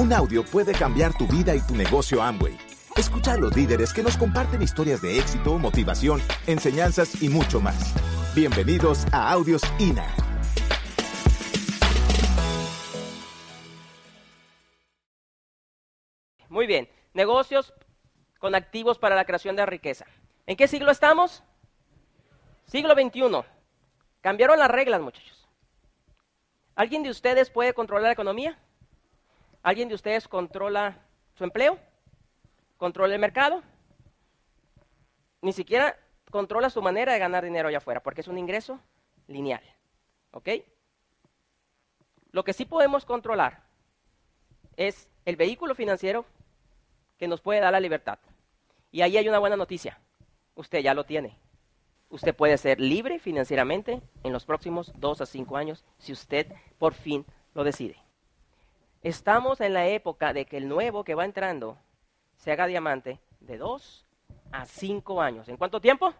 Un audio puede cambiar tu vida y tu negocio Amway. Escucha a los líderes que nos comparten historias de éxito, motivación, enseñanzas y mucho más. Bienvenidos a Audios INA. Muy bien, negocios con activos para la creación de riqueza. ¿En qué siglo estamos? Siglo XXI. Cambiaron las reglas, muchachos. ¿Alguien de ustedes puede controlar la economía? ¿Alguien de ustedes controla su empleo? ¿Controla el mercado? Ni siquiera controla su manera de ganar dinero allá afuera, porque es un ingreso lineal. ¿Ok? Lo que sí podemos controlar es el vehículo financiero que nos puede dar la libertad. Y ahí hay una buena noticia. Usted ya lo tiene. Usted puede ser libre financieramente en los próximos dos a cinco años si usted por fin lo decide. Estamos en la época de que el nuevo que va entrando se haga diamante de dos a cinco años. ¿En cuánto tiempo?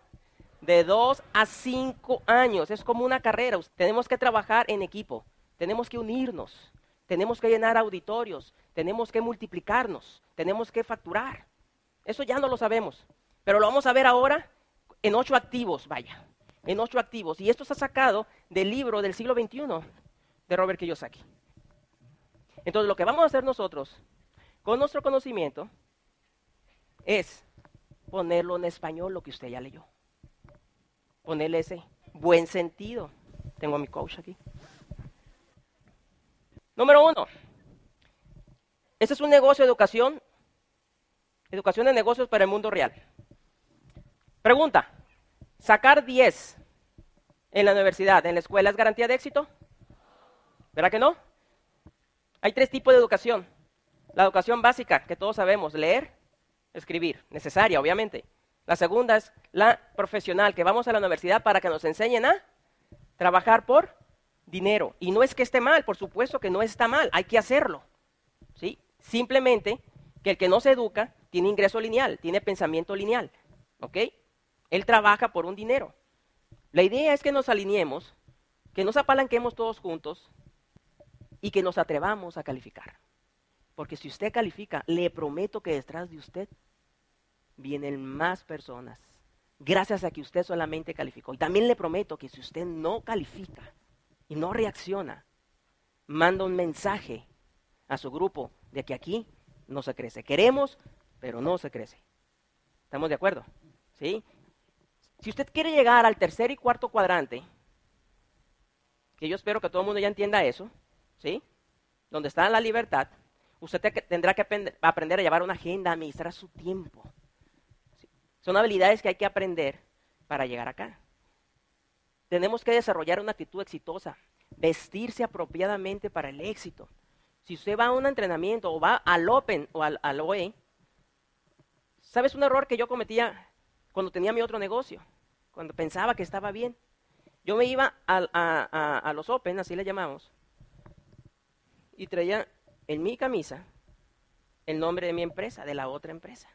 De dos a cinco años. Es como una carrera. Tenemos que trabajar en equipo. Tenemos que unirnos. Tenemos que llenar auditorios. Tenemos que multiplicarnos. Tenemos que facturar. Eso ya no lo sabemos. Pero lo vamos a ver ahora en ocho activos, vaya. En ocho activos. Y esto está sacado del libro del siglo XXI de Robert Kiyosaki. Entonces, lo que vamos a hacer nosotros con nuestro conocimiento es ponerlo en español, lo que usted ya leyó. Ponerle ese buen sentido. Tengo a mi coach aquí. Número uno. Este es un negocio de educación. Educación de negocios para el mundo real. Pregunta. ¿Sacar 10 en la universidad, en la escuela, es garantía de éxito? ¿Verdad que no? Hay tres tipos de educación. La educación básica, que todos sabemos, leer, escribir, necesaria, obviamente. La segunda es la profesional, que vamos a la universidad para que nos enseñen a trabajar por dinero. Y no es que esté mal, por supuesto que no está mal, hay que hacerlo. ¿sí? Simplemente que el que no se educa tiene ingreso lineal, tiene pensamiento lineal. ¿Ok? Él trabaja por un dinero. La idea es que nos alineemos, que nos apalanquemos todos juntos y que nos atrevamos a calificar. Porque si usted califica, le prometo que detrás de usted vienen más personas. Gracias a que usted solamente calificó. Y también le prometo que si usted no califica y no reacciona, manda un mensaje a su grupo de que aquí no se crece. Queremos, pero no se crece. ¿Estamos de acuerdo? ¿Sí? Si usted quiere llegar al tercer y cuarto cuadrante, que yo espero que todo el mundo ya entienda eso, ¿sí? Donde está la libertad, usted tendrá que aprender a llevar una agenda, a administrar su tiempo. Son habilidades que hay que aprender para llegar acá. Tenemos que desarrollar una actitud exitosa, vestirse apropiadamente para el éxito. Si usted va a un entrenamiento o va al Open o al, al OE, ¿sabes un error que yo cometía cuando tenía mi otro negocio? Cuando pensaba que estaba bien. Yo me iba a, a los Open, así le llamamos, y traía en mi camisa el nombre de mi empresa, de la otra empresa.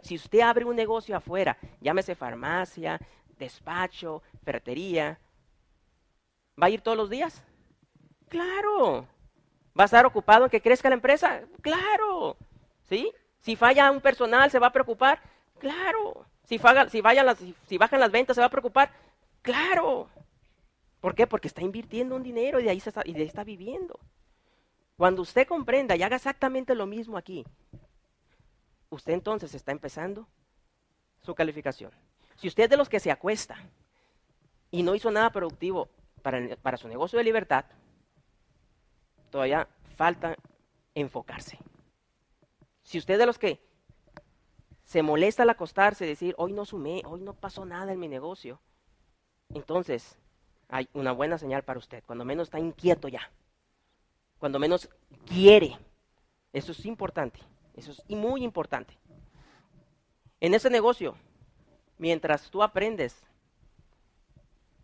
Si usted abre un negocio afuera, llámese farmacia, despacho, ferretería, ¿va a ir todos los días? Claro. ¿Va a estar ocupado en que crezca la empresa? Claro. ¿Sí? Si falla un personal, ¿se va a preocupar? Claro. Si, si, las, si bajan las ventas, ¿se va a preocupar? Claro. ¿Por qué? Porque está invirtiendo un dinero y de ahí, y de ahí está viviendo. Cuando usted comprenda y haga exactamente lo mismo aquí, usted entonces está empezando su calificación. Si usted es de los que se acuesta y no hizo nada productivo para, para su negocio de libertad, todavía falta enfocarse. Si usted es de los que se molesta al acostarse y decir, hoy no sumé, hoy no pasó nada en mi negocio, entonces hay una buena señal para usted, cuando menos está inquieto ya cuando menos quiere. Eso es importante, eso es muy importante. En ese negocio, mientras tú aprendes,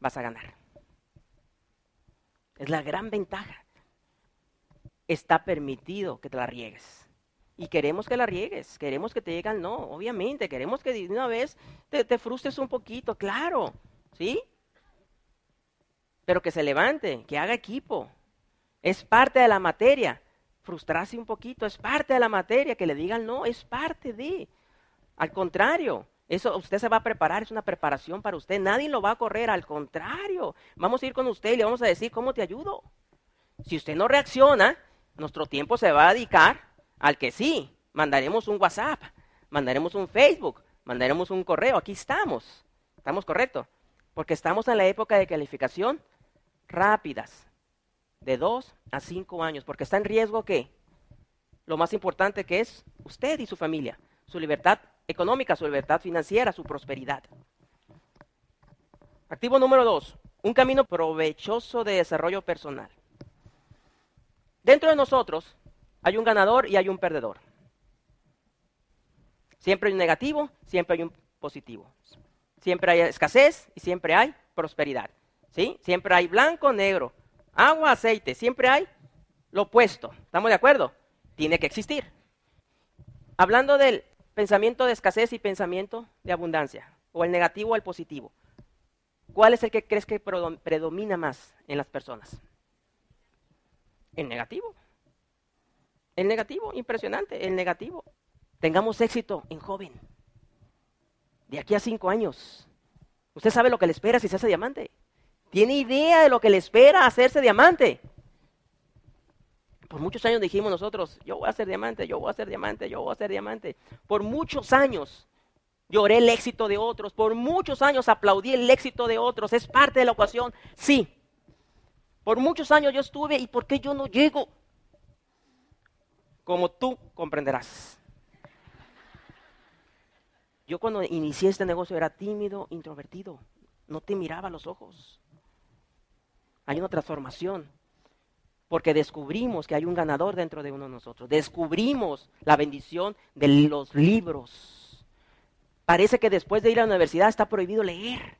vas a ganar. Es la gran ventaja. Está permitido que te la riegues. Y queremos que la riegues, queremos que te llegue no, obviamente, queremos que de una vez te, te frustres un poquito, claro, ¿sí? Pero que se levante, que haga equipo, es parte de la materia. frustrarse un poquito, es parte de la materia, que le digan no, es parte de. Al contrario, eso usted se va a preparar, es una preparación para usted, nadie lo va a correr, al contrario, vamos a ir con usted y le vamos a decir cómo te ayudo. Si usted no reacciona, nuestro tiempo se va a dedicar al que sí, mandaremos un WhatsApp, mandaremos un Facebook, mandaremos un correo, aquí estamos, estamos correctos, porque estamos en la época de calificación rápidas, de dos a cinco años, porque está en riesgo que lo más importante que es usted y su familia, su libertad económica, su libertad financiera, su prosperidad. Activo número dos, un camino provechoso de desarrollo personal. Dentro de nosotros hay un ganador y hay un perdedor. Siempre hay un negativo, siempre hay un positivo. Siempre hay escasez y siempre hay prosperidad. ¿Sí? Siempre hay blanco, negro, agua, aceite, siempre hay lo opuesto. ¿Estamos de acuerdo? Tiene que existir. Hablando del pensamiento de escasez y pensamiento de abundancia, o el negativo o el positivo, ¿cuál es el que crees que predomina más en las personas? El negativo. El negativo, impresionante, el negativo. Tengamos éxito en joven. De aquí a cinco años. ¿Usted sabe lo que le espera si se hace diamante? ¿Tiene idea de lo que le espera hacerse diamante? Por muchos años dijimos nosotros, yo voy a ser diamante, yo voy a ser diamante, yo voy a ser diamante. Por muchos años lloré el éxito de otros, por muchos años aplaudí el éxito de otros, es parte de la ecuación, sí. Por muchos años yo estuve y ¿por qué yo no llego? Como tú comprenderás. Yo cuando inicié este negocio era tímido, introvertido, no te miraba a los ojos. Hay una transformación porque descubrimos que hay un ganador dentro de uno de nosotros. Descubrimos la bendición de los libros. Parece que después de ir a la universidad está prohibido leer.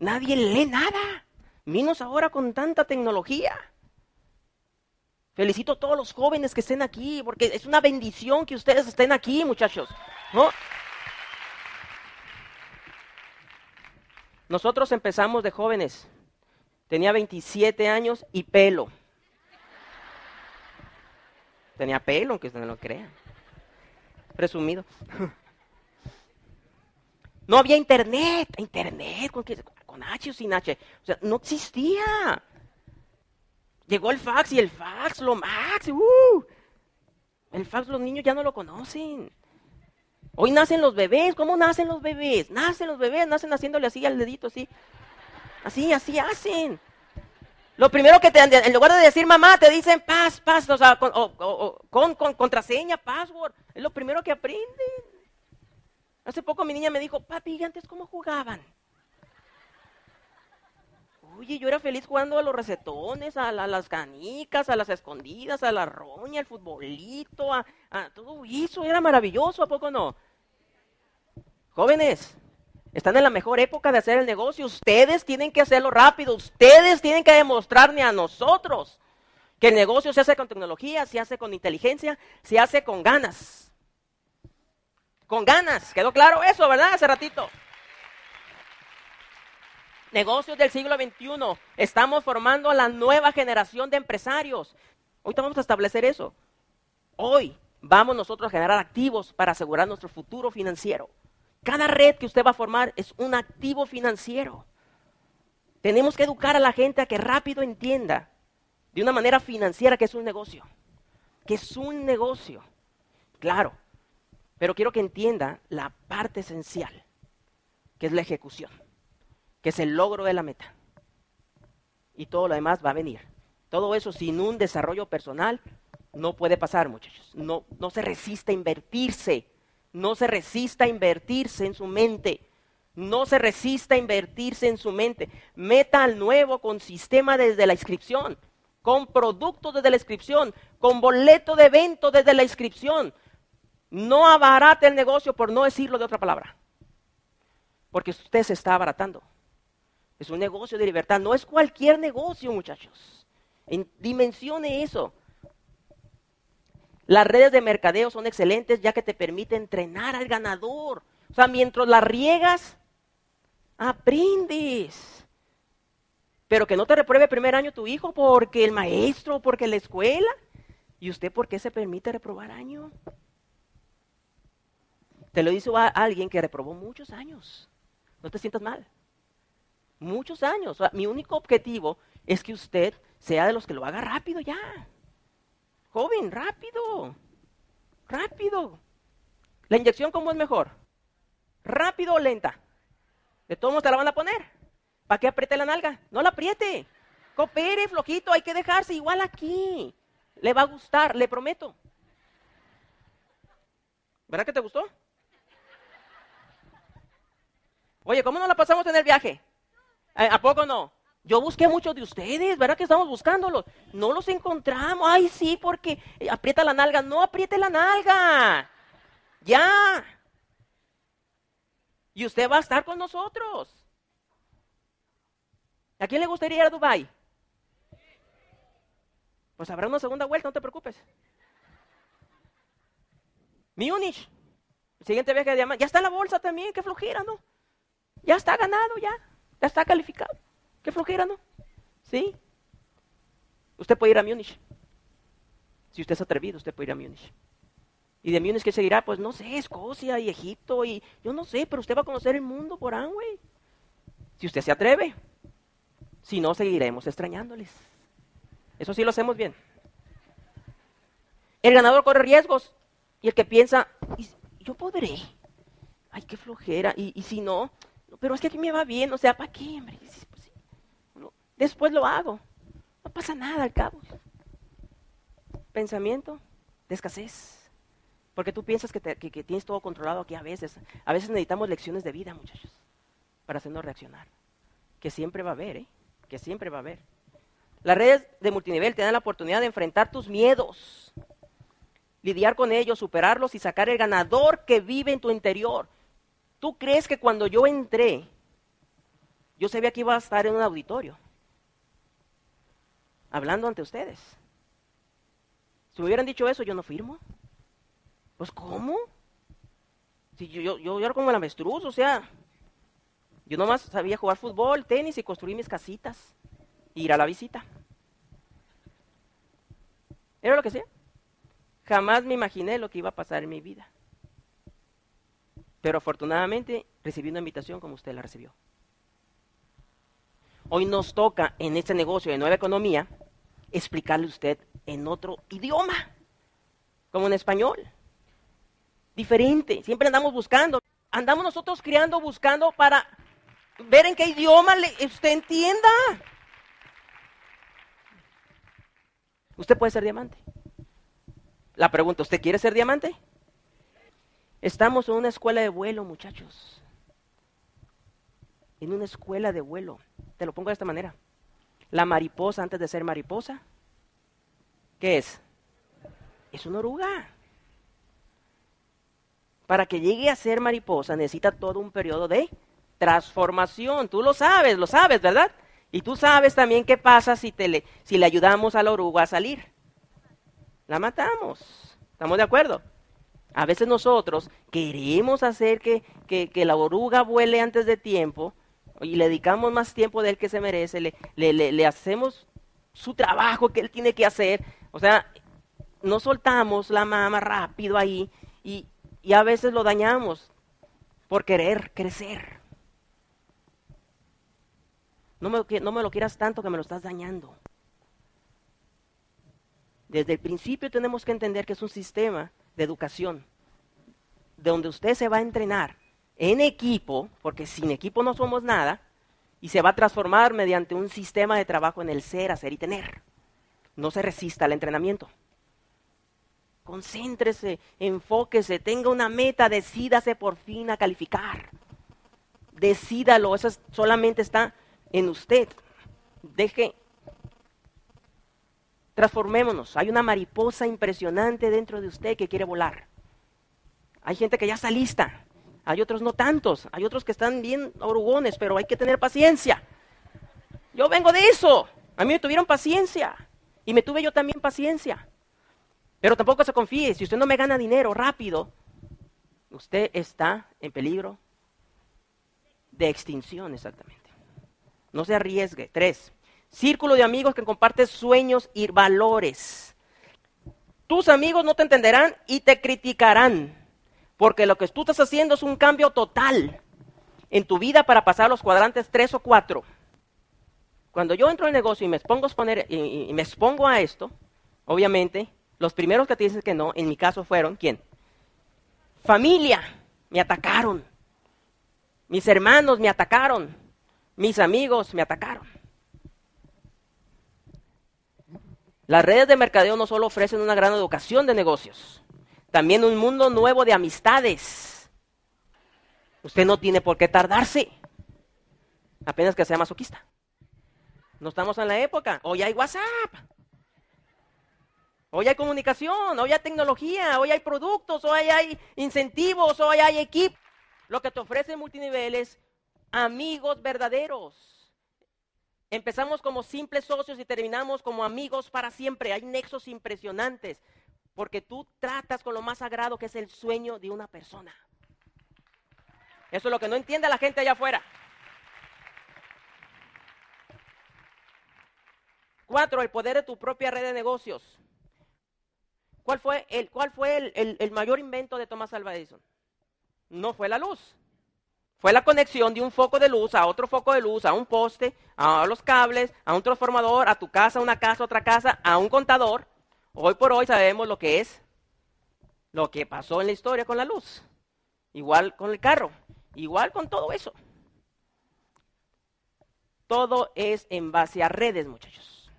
Nadie lee nada. Menos ahora con tanta tecnología. Felicito a todos los jóvenes que estén aquí, porque es una bendición que ustedes estén aquí, muchachos. Nosotros empezamos de jóvenes Tenía 27 años y pelo. Tenía pelo, aunque usted no lo crea. Presumido. No había internet. Internet, con, con H o sin H. O sea, no existía. Llegó el fax y el fax, lo max. Uh. El fax los niños ya no lo conocen. Hoy nacen los bebés. ¿Cómo nacen los bebés? Nacen los bebés, nacen haciéndole así al dedito, así. Así, así hacen. Lo primero que te en lugar de decir mamá, te dicen paz, paz, o sea, con, con, contraseña, password. Es lo primero que aprenden. Hace poco mi niña me dijo, papi, ¿y antes cómo jugaban? Oye, yo era feliz jugando a los recetones, a, las canicas, a las escondidas, a la roña, al futbolito, a, a todo eso. Era maravilloso, ¿a poco no? Jóvenes, están en la mejor época de hacer el negocio. Ustedes tienen que hacerlo rápido. Ustedes tienen que demostrarle a nosotros que el negocio se hace con tecnología, se hace con inteligencia, se hace con ganas. Con ganas. ¿Quedó claro eso, verdad? Hace ratito. Negocios del siglo XXI. Estamos formando a la nueva generación de empresarios. Hoy vamos a establecer eso. Hoy vamos nosotros a generar activos para asegurar nuestro futuro financiero. Cada red que usted va a formar es un activo financiero. Tenemos que educar a la gente a que rápido entienda de una manera financiera que es un negocio. Que es un negocio. Claro. Pero quiero que entienda la parte esencial, que es la ejecución, que es el logro de la meta. Y todo lo demás va a venir. Todo eso sin un desarrollo personal no puede pasar, muchachos. No, no se resiste a invertirse no se resista a invertirse en su mente. No se resista a invertirse en su mente. Meta al nuevo con sistema desde la inscripción, con producto desde la inscripción, con boleto de evento desde la inscripción. No abarate el negocio por no decirlo de otra palabra. Porque usted se está abaratando. Es un negocio de libertad. No es cualquier negocio, muchachos. dimensione eso. Las redes de mercadeo son excelentes ya que te permiten entrenar al ganador. O sea, mientras las riegas, aprendes. Pero que no te repruebe el primer año tu hijo porque el maestro, porque la escuela. ¿Y usted por qué se permite reprobar año? Te lo dice alguien que reprobó muchos años. No te sientas mal. Muchos años. mi único objetivo es que usted sea de los que lo haga rápido ya. Joven, rápido. Rápido. ¿La inyección cómo es mejor? ¿Rápido o lenta? De todos modos te la van a poner. ¿Para qué apriete la nalga? No la apriete. Coopere, flojito, hay que dejarse igual aquí. Le va a gustar, le prometo. ¿Verdad que te gustó? Oye, ¿cómo no la pasamos en el viaje? ¿A poco no? Yo busqué a muchos de ustedes, ¿verdad que estamos buscándolos? No los encontramos. Ay, sí, porque aprieta la nalga. No apriete la nalga. Ya. Y usted va a estar con nosotros. ¿A quién le gustaría ir a Dubai? Pues habrá una segunda vuelta, no te preocupes. Múnich. Siguiente viaje de diamante. Ya está la bolsa también, qué flojera, ¿no? Ya está ganado, ya. Ya está calificado. Qué flojera, ¿no? ¿Sí? Usted puede ir a Múnich. Si usted es atrevido, usted puede ir a Múnich. ¿Y de Múnich qué seguirá? Pues no sé, Escocia y Egipto y yo no sé, pero usted va a conocer el mundo por Amway. Si usted se atreve. Si no, seguiremos extrañándoles. Eso sí lo hacemos bien. El ganador corre riesgos y el que piensa, yo podré. Ay, qué flojera. Y, si no, pero es que aquí me va bien, o sea, ¿para qué? Pues después lo hago. No pasa nada al cabo. Pensamiento de escasez. Porque tú piensas que, tienes todo controlado aquí a veces. A veces necesitamos lecciones de vida, muchachos, para hacernos reaccionar. Que siempre va a haber, ¿eh? Que siempre va a haber. Las redes de multinivel te dan la oportunidad de enfrentar tus miedos, lidiar con ellos, superarlos y sacar el ganador que vive en tu interior. ¿Tú crees que cuando yo entré, yo sabía que iba a estar en un auditorio, hablando ante ustedes? Si me hubieran dicho eso, yo no firmo. Pues ¿cómo? Si yo, yo, yo, era como el avestruz, o sea, yo nomás sabía jugar fútbol, tenis y construir mis casitas, ir a la visita. Era lo que sea. Jamás me imaginé lo que iba a pasar en mi vida. Pero afortunadamente recibí una invitación como usted la recibió. Hoy nos toca en este negocio de nueva economía explicarle a usted en otro idioma, como en español. Diferente, siempre andamos buscando. Andamos nosotros criando, buscando para ver en qué idioma usted entienda. Usted puede ser diamante. La pregunta, ¿usted quiere ser diamante? Estamos en una escuela de vuelo, muchachos. En una escuela de vuelo. Te lo pongo de esta manera. La mariposa, antes de ser mariposa, ¿qué es? Es una oruga. Para que llegue a ser mariposa necesita todo un periodo de transformación. Tú lo sabes, lo sabes, ¿verdad? Y tú sabes también qué pasa si, te le, si le ayudamos a la oruga a salir. La matamos. ¿Estamos de acuerdo? A veces nosotros queremos hacer que, la oruga vuele antes de tiempo y le dedicamos más tiempo del que se merece, le, le, hacemos su trabajo que él tiene que hacer. O sea, no soltamos la mama rápido ahí y, a veces lo dañamos por querer crecer. No me, no me lo quieras tanto que me lo estás dañando. Desde el principio tenemos que entender que es un sistema de educación, de donde usted se va a entrenar en equipo, porque sin equipo no somos nada, y se va a transformar mediante un sistema de trabajo en el ser, hacer y tener. No se resista al entrenamiento. Concéntrese, enfóquese, tenga una meta, decídase por fin a calificar. Decídalo, eso solamente está en usted. Deje, transformémonos. Hay una mariposa impresionante dentro de usted que quiere volar. Hay gente que ya está lista. Hay otros no tantos. Hay otros que están bien orugones, pero hay que tener paciencia. Yo vengo de eso. A mí me tuvieron paciencia. Y me tuve yo también paciencia. Pero tampoco se confíe. Si usted no me gana dinero rápido, usted está en peligro de extinción exactamente. No se arriesgue. Tres. Círculo de amigos que comparten sueños y valores. Tus amigos no te entenderán y te criticarán, porque lo que tú estás haciendo es un cambio total en tu vida para pasar los cuadrantes 3 o 4. Cuando yo entro en el negocio y me expongo y me expongo a esto, obviamente, los primeros que te dicen que no, en mi caso fueron, ¿quién? Familia, me atacaron. Mis hermanos me atacaron. Mis amigos me atacaron. Las redes de mercadeo no solo ofrecen una gran educación de negocios, también un mundo nuevo de amistades. Usted no tiene por qué tardarse, apenas que sea masoquista. No estamos en la época. Hoy hay WhatsApp. Hoy hay comunicación, hoy hay tecnología, hoy hay productos, hoy hay incentivos, hoy hay equipo. Lo que te ofrece multiniveles, amigos verdaderos. Empezamos como simples socios y terminamos como amigos para siempre. Hay nexos impresionantes porque tú tratas con lo más sagrado que es el sueño de una persona. Eso es lo que no entiende la gente allá afuera. Cuatro, el poder de tu propia red de negocios. ¿Cuál fue el, cuál fue el, mayor invento de Thomas Alva Edison? No fue la luz. Fue la conexión de un foco de luz a otro foco de luz, a un poste, a los cables, a un transformador, a tu casa, una casa, otra casa, a un contador. Hoy por hoy sabemos lo que es lo que pasó en la historia con la luz. Igual con el carro, igual con todo eso. Todo es en base a redes, muchachos.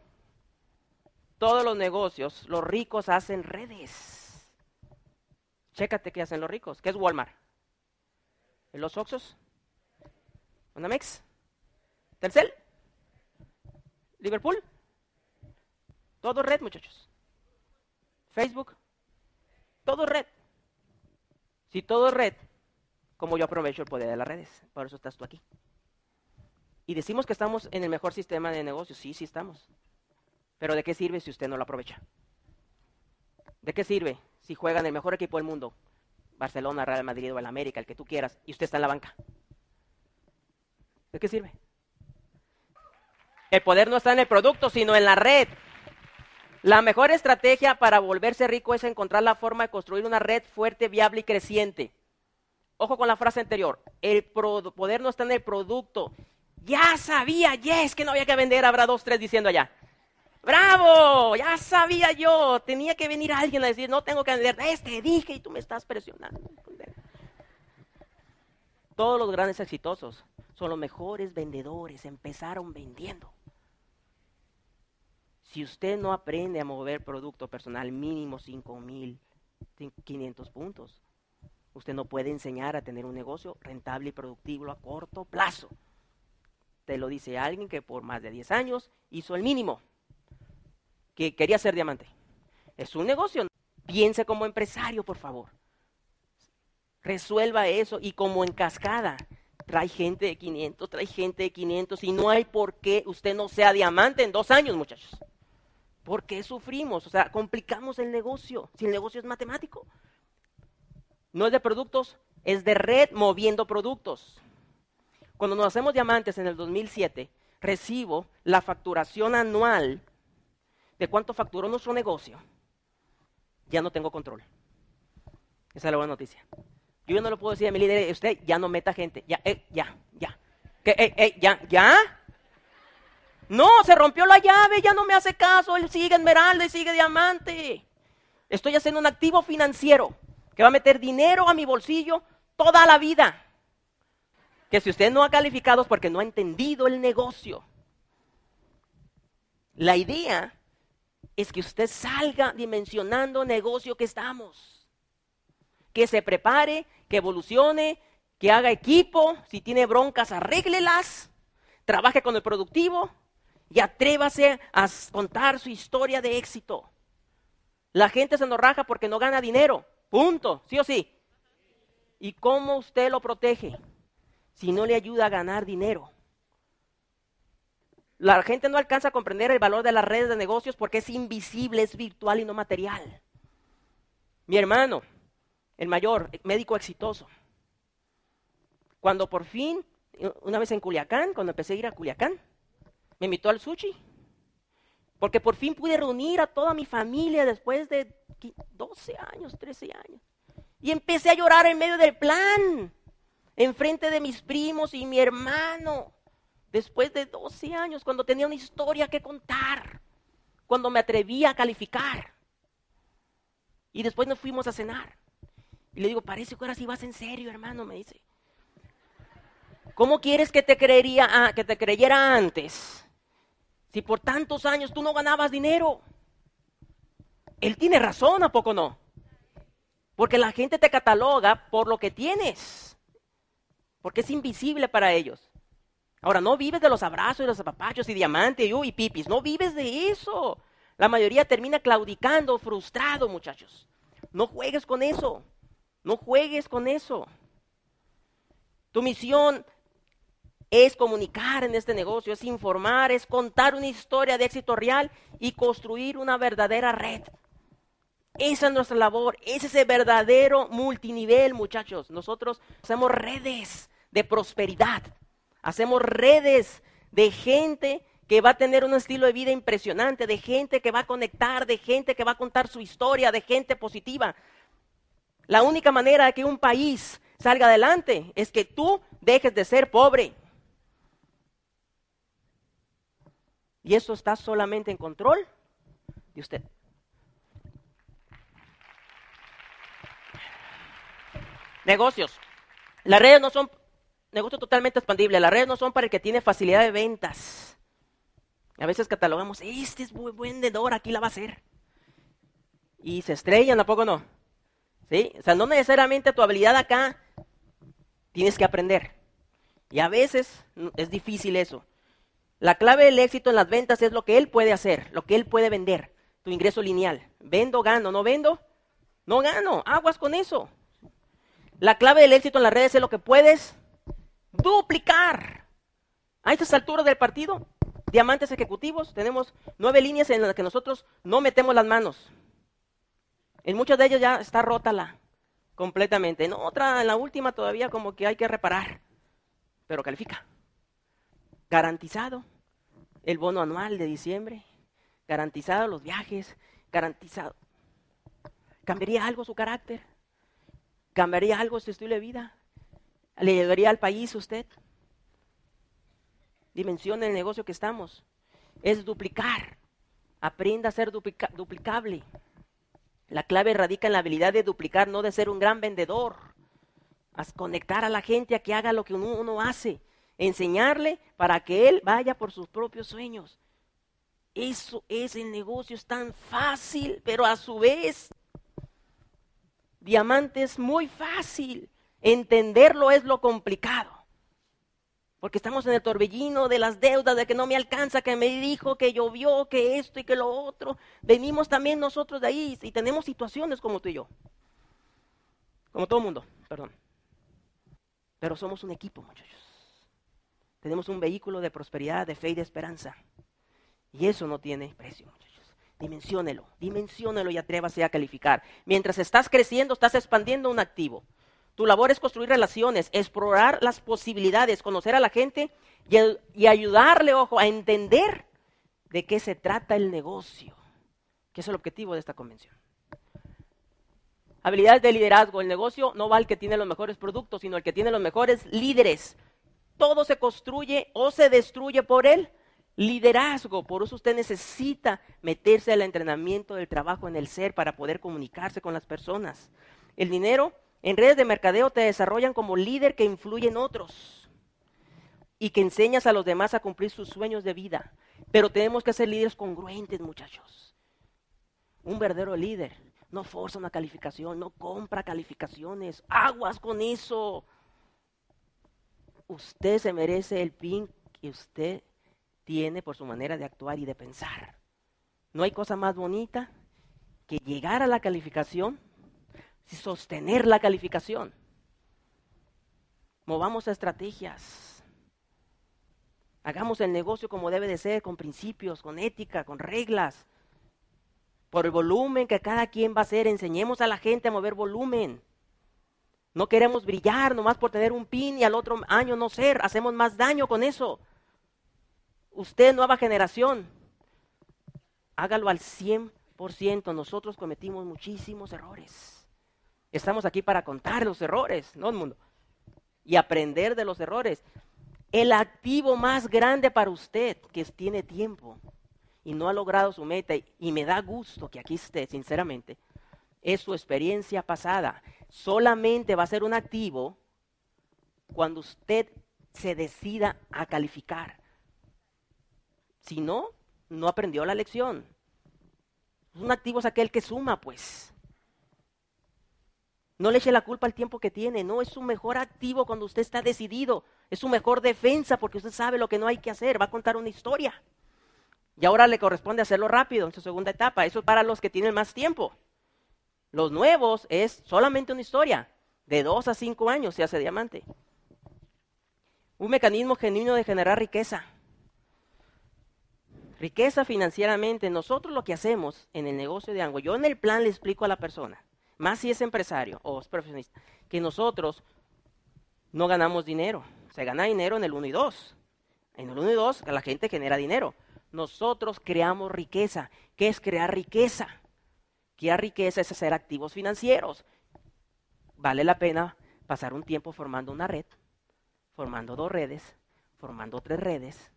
Todos los negocios, los ricos hacen redes. Chécate qué hacen los ricos. ¿Qué es Walmart? ¿En los Oxos? ¿Unamex? ¿Telcel? ¿Liverpool? Todo red, muchachos. Facebook, todo red. Si todo red, como yo aprovecho el poder de las redes, por eso estás tú aquí. Y decimos que estamos en el mejor sistema de negocios, sí, sí estamos. Pero ¿de qué sirve si usted no lo aprovecha? ¿De qué sirve si juega en el mejor equipo del mundo? Barcelona, Real Madrid o el América, el que tú quieras, y usted está en la banca. ¿De qué sirve? El poder no está en el producto, sino en la red. La mejor estrategia para volverse rico es encontrar la forma de construir una red fuerte, viable y creciente. Ojo con la frase anterior. El poder no está en el producto. Ya sabía, yes, que no había que vender. Habrá dos, tres diciendo allá. ¡Bravo! Ya sabía yo. Tenía que venir alguien a decir, no tengo que vender. Este dije y tú me estás presionando. Todos los grandes exitosos son los mejores vendedores. Empezaron vendiendo. Si usted no aprende a mover producto personal mínimo 5.500 puntos, usted no puede enseñar a tener un negocio rentable y productivo a corto plazo. Te lo dice alguien que por más de 10 años hizo el mínimo, que quería ser diamante. Es un negocio. Piense como empresario, por favor. Resuelva eso y como en cascada. Trae gente de 500, trae gente de 500 y no hay por qué usted no sea diamante en dos años, muchachos. ¿Por qué sufrimos? O sea, complicamos el negocio, si el negocio es matemático. No es de productos, es de red moviendo productos. Cuando nos hacemos diamantes en el 2007, recibo la facturación anual de cuánto facturó nuestro negocio. Ya no tengo control. Esa es la buena noticia. Yo ya no lo puedo decir a mi líder, usted ya no meta gente. Ya, eh, ya, ya. ¿Qué, eh, eh, ya, ya. No, se rompió la llave, ya no me hace caso, él sigue esmeralda y sigue diamante. Estoy haciendo un activo financiero que va a meter dinero a mi bolsillo toda la vida. Que si usted no ha calificado es porque no ha entendido el negocio. La idea es que usted salga dimensionando el negocio que estamos. Que se prepare, que evolucione, que haga equipo, si tiene broncas, arréglelas, trabaje con el productivo, y atrévase a contar su historia de éxito. La gente se nos raja porque no gana dinero. Punto. ¿Sí o sí? ¿Y cómo usted lo protege? Si no le ayuda a ganar dinero. La gente no alcanza a comprender el valor de las redes de negocios porque es invisible, es virtual y no material. Mi hermano, el mayor, médico exitoso. Cuando por fin, una vez en Culiacán, cuando empecé a ir a Culiacán, me invitó al sushi. Porque por fin pude reunir a toda mi familia después de 12 años, 13 años. Y empecé a llorar en medio del plan, enfrente de mis primos y mi hermano, después de 12 años, cuando tenía una historia que contar, cuando me atreví a calificar. Y después nos fuimos a cenar. Y le digo, parece que ahora sí vas en serio, hermano, me dice. ¿Cómo quieres que te, creería, ah, que te creyera antes? Si por tantos años tú no ganabas dinero. Él tiene razón, ¿a poco no? Porque la gente te cataloga por lo que tienes. Porque es invisible para ellos. Ahora, no vives de los abrazos y los apapachos y diamantes y, y pipis. No vives de eso. La mayoría termina claudicando, frustrado, muchachos. No juegues con eso. No juegues con eso. Tu misión es comunicar en este negocio, es informar, es contar una historia de éxito real y construir una verdadera red. Esa es nuestra labor, es ese verdadero multinivel, muchachos. Nosotros hacemos redes de prosperidad, hacemos redes de gente que va a tener un estilo de vida impresionante, de gente que va a conectar, de gente que va a contar su historia, de gente positiva. La única manera de que un país salga adelante es que tú dejes de ser pobre. Y eso está solamente en control de usted. Negocios. Las redes no son negocios totalmente expandibles. Las redes no son para el que tiene facilidad de ventas. A veces catalogamos, este es buen vendedor, aquí la va a hacer. Y se estrellan, ¿a poco no? ¿Sí? O sea, no necesariamente tu habilidad acá tienes que aprender. Y a veces es difícil eso. La clave del éxito en las ventas es lo que él puede hacer, lo que él puede vender, tu ingreso lineal. Vendo, gano, no vendo, no gano, aguas con eso. La clave del éxito en las redes es lo que puedes duplicar. A estas alturas del partido, diamantes ejecutivos, tenemos nueve líneas en las que nosotros no metemos las manos. En muchas de ellas ya está rota la completamente. En otra, en la última todavía como que hay que reparar, pero califica garantizado el bono anual de diciembre, garantizado los viajes, garantizado. ¿Cambiaría algo su carácter? ¿Cambiaría algo su estilo de vida? ¿Le llegaría al país usted? Dimensiona el negocio que estamos. Es duplicar. Aprenda a ser duplicable. La clave radica en la habilidad de duplicar, no de ser un gran vendedor. Conectar a la gente a que haga lo que uno hace enseñarle para que él vaya por sus propios sueños. Eso es el negocio, es tan fácil, pero a su vez, diamante es muy fácil. Entenderlo es lo complicado. Porque estamos en el torbellino de las deudas, de que no me alcanza, que me dijo, que llovió, que esto y que lo otro. Venimos también nosotros de ahí y tenemos situaciones como tú y yo. Como todo mundo, perdón. Pero somos un equipo, muchachos. Tenemos un vehículo de prosperidad, de fe y de esperanza. Y eso no tiene precio, muchachos. Dimensiónelo, dimensiónelo y atrévase a calificar. Mientras estás creciendo, estás expandiendo un activo. Tu labor es construir relaciones, explorar las posibilidades, conocer a la gente y, y ayudarle, ojo, a entender de qué se trata el negocio, que es el objetivo de esta convención. Habilidades de liderazgo. El negocio no va al que tiene los mejores productos, sino el que tiene los mejores líderes todo se construye o se destruye por el liderazgo. Por eso usted necesita meterse al entrenamiento del trabajo en el ser para poder comunicarse con las personas. El dinero en redes de mercadeo te desarrollan como líder que influye en otros y que enseñas a los demás a cumplir sus sueños de vida. Pero tenemos que ser líderes congruentes, muchachos. Un verdadero líder no forza una calificación, no compra calificaciones. Aguas con eso usted se merece el pin que usted tiene por su manera de actuar y de pensar. No hay cosa más bonita que llegar a la calificación y sostener la calificación. Movamos estrategias. Hagamos el negocio como debe de ser, con principios, con ética, con reglas. Por el volumen que cada quien va a hacer, enseñemos a la gente a mover volumen. No queremos brillar nomás por tener un pin y al otro año no ser. Hacemos más daño con eso. Usted, nueva generación, hágalo al 100%. Nosotros cometimos muchísimos errores. Estamos aquí para contar los errores, ¿no, el mundo? Y aprender de los errores. El activo más grande para usted, que tiene tiempo y no ha logrado su meta, y me da gusto que aquí esté, sinceramente, es su experiencia pasada. Solamente va a ser un activo cuando usted se decida a calificar. Si no, no aprendió la lección. Un activo es aquel que suma, pues. No le eche la culpa al tiempo que tiene, no, es su mejor activo cuando usted está decidido, es su mejor defensa porque usted sabe lo que no hay que hacer, va a contar una historia. Y ahora le corresponde hacerlo rápido en su segunda etapa, eso es para los que tienen más tiempo. Los nuevos es solamente una historia, de dos a cinco años se hace diamante. Un mecanismo genuino de generar riqueza. Riqueza financieramente, nosotros lo que hacemos en el negocio de Ango, yo en el plan le explico a la persona, más si es empresario o es profesionista, que nosotros no ganamos dinero. Se gana dinero en el 1 y 2. En el 1 y 2 la gente genera dinero. Nosotros creamos riqueza. ¿Qué es crear riqueza? Crear riqueza es hacer activos financieros. Vale la pena pasar un tiempo formando una red, formando dos redes, formando tres redes,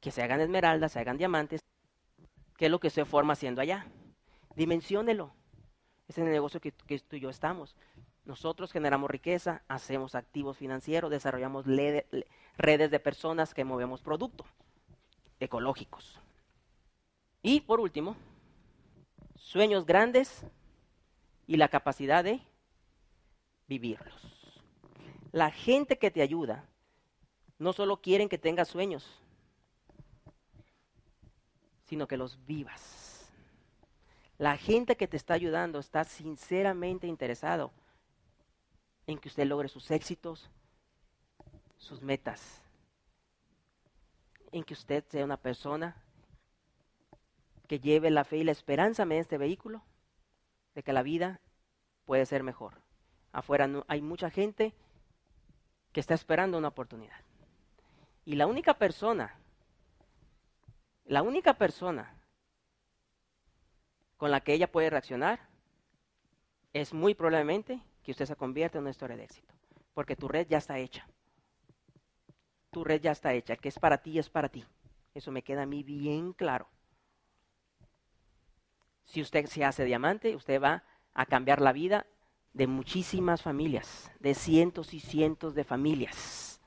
que se hagan esmeraldas, se hagan diamantes. ¿Qué es lo que se forma haciendo allá? Dimensiónelo. Es en el negocio que, tú y yo estamos. Nosotros generamos riqueza, hacemos activos financieros, desarrollamos redes de personas que movemos productos ecológicos. Y por último, sueños grandes y la capacidad de vivirlos. La gente que te ayuda no solo quieren que tengas sueños, sino que los vivas. La gente que te está ayudando está sinceramente interesado en que usted logre sus éxitos, sus metas, en que usted sea una persona que lleve la fe y la esperanza en este vehículo de que la vida puede ser mejor. Afuera hay mucha gente que está esperando una oportunidad. Y la única persona la única persona con la que ella puede reaccionar es muy probablemente que usted se convierta en una historia de éxito, porque tu red ya está hecha. Tu red ya está hecha, que es para ti, es para ti. Eso me queda a mí bien claro. Si usted se hace diamante, usted va a cambiar la vida de muchísimas familias, de cientos y cientos de familias.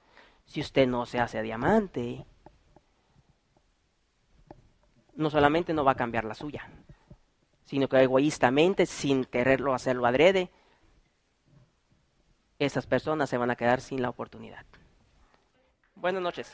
Si usted no se hace diamante, no solamente no va a cambiar la suya, sino que egoístamente, sin quererlo hacerlo adrede, esas personas se van a quedar sin la oportunidad. Buenas noches.